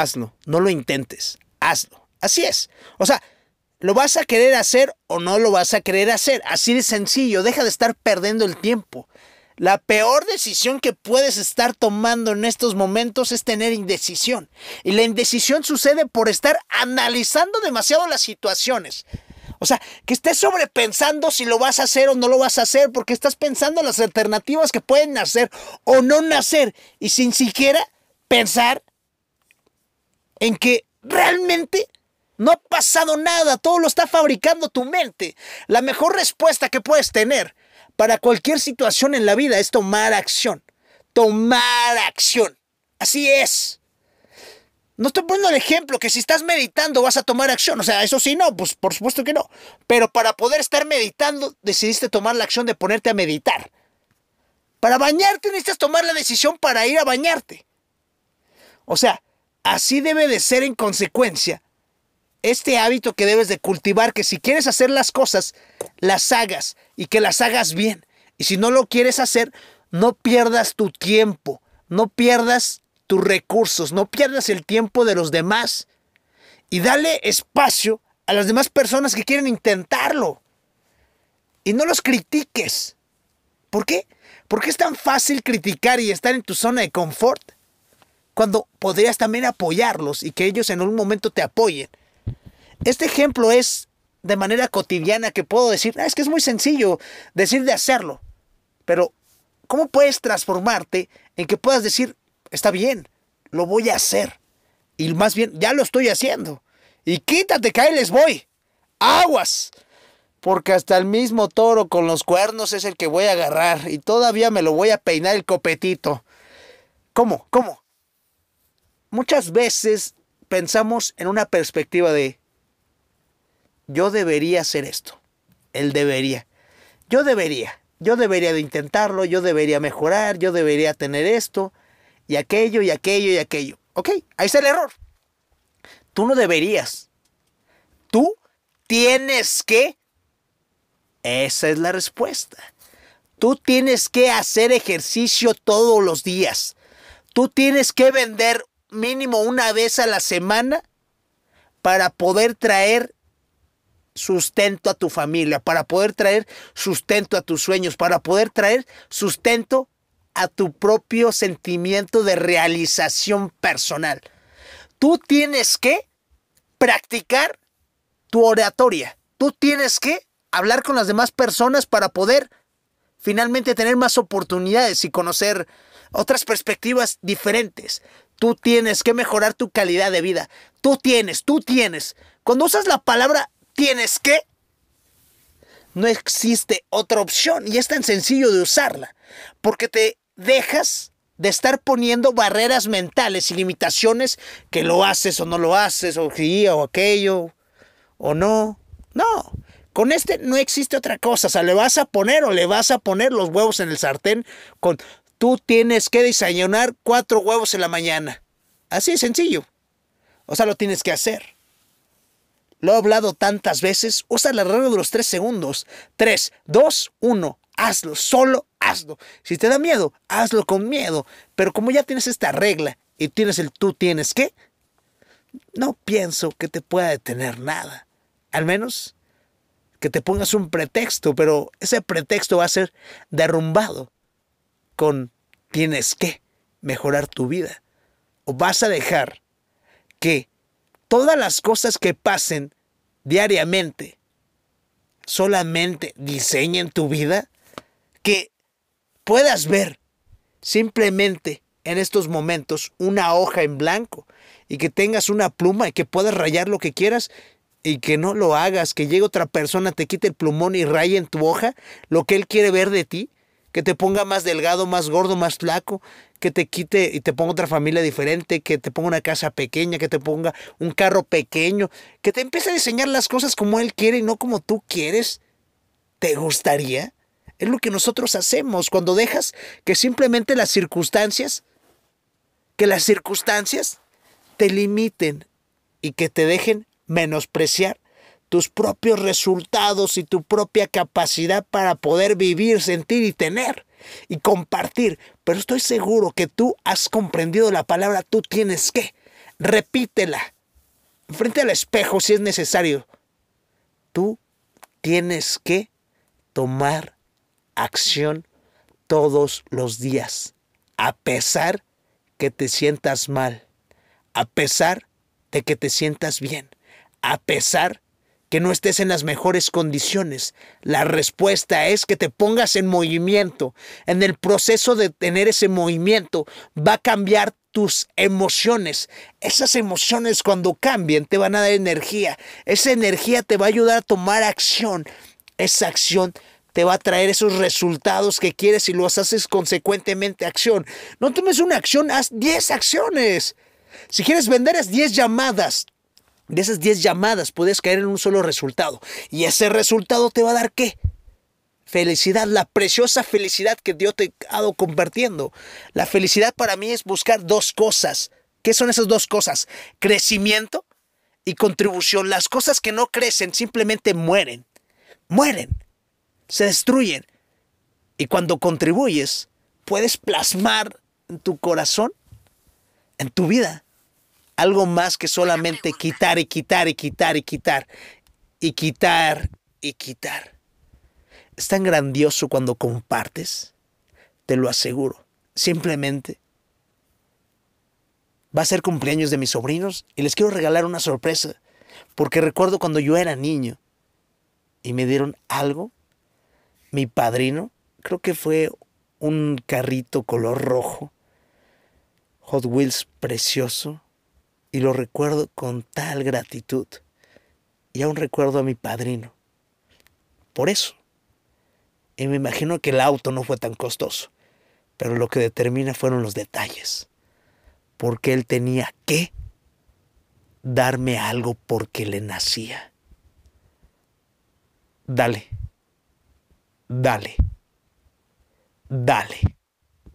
hazlo. No lo intentes, hazlo. Así es. O sea, ¿lo vas a querer hacer o no lo vas a querer hacer? Así de sencillo. Deja de estar perdiendo el tiempo. La peor decisión que puedes estar tomando en estos momentos es tener indecisión. Y la indecisión sucede por estar analizando demasiado las situaciones. O sea, que estés sobrepensando si lo vas a hacer o no lo vas a hacer, porque estás pensando en las alternativas que pueden nacer o no nacer, y sin siquiera pensar en que realmente no ha pasado nada, todo lo está fabricando tu mente. La mejor respuesta que puedes tener para cualquier situación en la vida es tomar acción. Tomar acción. Así es. No estoy poniendo el ejemplo que si estás meditando vas a tomar acción. O sea, eso sí, no, pues por supuesto que no. Pero para poder estar meditando, decidiste tomar la acción de ponerte a meditar. Para bañarte necesitas tomar la decisión para ir a bañarte. O sea, así debe de ser en consecuencia este hábito que debes de cultivar, que si quieres hacer las cosas, las hagas y que las hagas bien. Y si no lo quieres hacer, no pierdas tu tiempo, no pierdas tus recursos, no pierdas el tiempo de los demás y dale espacio a las demás personas que quieren intentarlo. Y no los critiques. ¿Por qué? Porque es tan fácil criticar y estar en tu zona de confort cuando podrías también apoyarlos y que ellos en un momento te apoyen. Este ejemplo es de manera cotidiana que puedo decir, ah, es que es muy sencillo decir de hacerlo, pero ¿cómo puedes transformarte en que puedas decir, está bien, lo voy a hacer. Y más bien, ya lo estoy haciendo. Y quítate que ahí les voy. Aguas. Porque hasta el mismo toro con los cuernos es el que voy a agarrar. Y todavía me lo voy a peinar el copetito. ¿Cómo? ¿Cómo? Muchas veces pensamos en una perspectiva de yo debería hacer esto. Él debería. Yo debería. Yo debería de intentarlo, yo debería mejorar, yo debería tener esto y aquello y aquello y aquello. Ok, ahí está el error. Tú no deberías. Tú tienes que... Esa es la respuesta. Tú tienes que hacer ejercicio todos los días. Tú tienes que vender mínimo una vez a la semana para poder traer sustento a tu familia, para poder traer sustento a tus sueños, para poder traer sustento a tu propio sentimiento de realización personal. Tú tienes que practicar tu oratoria. Tú tienes que hablar con las demás personas para poder finalmente tener más oportunidades y conocer otras perspectivas diferentes. Tú tienes que mejorar tu calidad de vida. Tú tienes, tú tienes. Cuando usas la palabra tienes que, no existe otra opción y es tan sencillo de usarla, porque te dejas de estar poniendo barreras mentales y limitaciones que lo haces o no lo haces, o sí o aquello, o no. No, con este no existe otra cosa. O sea, le vas a poner o le vas a poner los huevos en el sartén con tú tienes que desayunar cuatro huevos en la mañana. Así de sencillo. O sea, lo tienes que hacer. Lo he hablado tantas veces. Usa la regla de los tres segundos. Tres, dos, uno hazlo, solo hazlo. Si te da miedo, hazlo con miedo. Pero como ya tienes esta regla y tienes el tú tienes que, no pienso que te pueda detener nada. Al menos que te pongas un pretexto, pero ese pretexto va a ser derrumbado con tienes que mejorar tu vida. O vas a dejar que todas las cosas que pasen diariamente solamente diseñen tu vida que puedas ver simplemente en estos momentos una hoja en blanco y que tengas una pluma y que puedas rayar lo que quieras y que no lo hagas, que llegue otra persona, te quite el plumón y raye en tu hoja lo que él quiere ver de ti, que te ponga más delgado, más gordo, más flaco, que te quite y te ponga otra familia diferente, que te ponga una casa pequeña, que te ponga un carro pequeño, que te empiece a diseñar las cosas como él quiere y no como tú quieres. ¿Te gustaría? Es lo que nosotros hacemos cuando dejas que simplemente las circunstancias, que las circunstancias te limiten y que te dejen menospreciar tus propios resultados y tu propia capacidad para poder vivir, sentir y tener y compartir. Pero estoy seguro que tú has comprendido la palabra tú tienes que. repítela. Frente al espejo si es necesario. Tú tienes que tomar acción todos los días, a pesar que te sientas mal, a pesar de que te sientas bien, a pesar que no estés en las mejores condiciones. La respuesta es que te pongas en movimiento. En el proceso de tener ese movimiento va a cambiar tus emociones. Esas emociones cuando cambien te van a dar energía. Esa energía te va a ayudar a tomar acción. Esa acción te va a traer esos resultados que quieres y los haces consecuentemente acción. No tomes una acción, haz 10 acciones. Si quieres vender, haz 10 llamadas. De esas 10 llamadas puedes caer en un solo resultado. Y ese resultado te va a dar qué? Felicidad, la preciosa felicidad que Dios te ha dado compartiendo. La felicidad para mí es buscar dos cosas. ¿Qué son esas dos cosas? Crecimiento y contribución. Las cosas que no crecen simplemente mueren. Mueren. Se destruyen. Y cuando contribuyes, puedes plasmar en tu corazón, en tu vida, algo más que solamente quitar y quitar y quitar y quitar y quitar y quitar. Es tan grandioso cuando compartes, te lo aseguro. Simplemente va a ser cumpleaños de mis sobrinos y les quiero regalar una sorpresa, porque recuerdo cuando yo era niño y me dieron algo, mi padrino, creo que fue un carrito color rojo, Hot Wheels precioso, y lo recuerdo con tal gratitud. Y aún recuerdo a mi padrino. Por eso. Y me imagino que el auto no fue tan costoso, pero lo que determina fueron los detalles. Porque él tenía que darme algo porque le nacía. Dale, dale, dale.